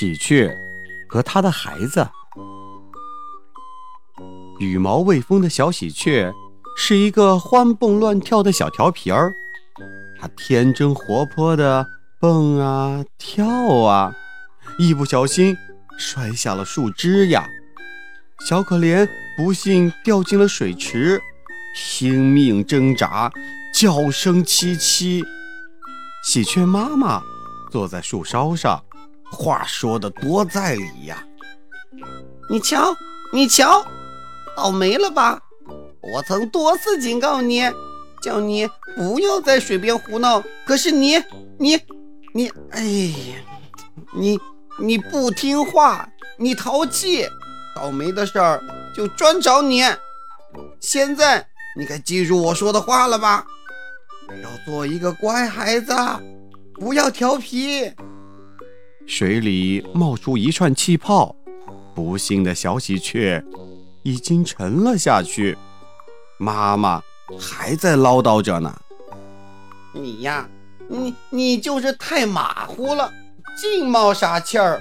喜鹊和他的孩子。羽毛未丰的小喜鹊是一个欢蹦乱跳的小调皮儿，它天真活泼的蹦啊跳啊，一不小心摔下了树枝呀，小可怜不幸掉进了水池。拼命挣扎，叫声凄凄。喜鹊妈妈坐在树梢上，话说的多在理呀。你瞧，你瞧，倒霉了吧？我曾多次警告你，叫你不要在水边胡闹，可是你，你，你，哎呀，你，你不听话，你淘气，倒霉的事儿就专找你。现在。你该记住我说的话了吧？要做一个乖孩子，不要调皮。水里冒出一串气泡，不幸的小喜鹊已经沉了下去。妈妈还在唠叨着呢。你呀，你你就是太马虎了，净冒傻气儿。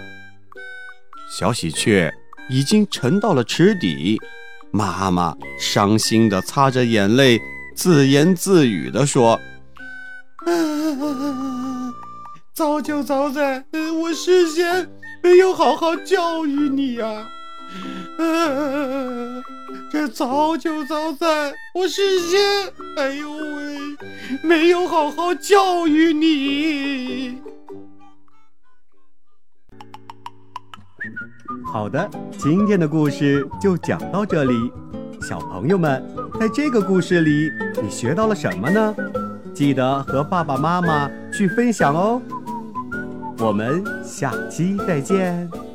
小喜鹊已经沉到了池底。妈妈伤心地擦着眼泪，自言自语地说：“早就早在，我事先没有好好教育你呀！这早就早在，我事先，哎呦喂，没有好好教育你。”好的，今天的故事就讲到这里。小朋友们，在这个故事里，你学到了什么呢？记得和爸爸妈妈去分享哦。我们下期再见。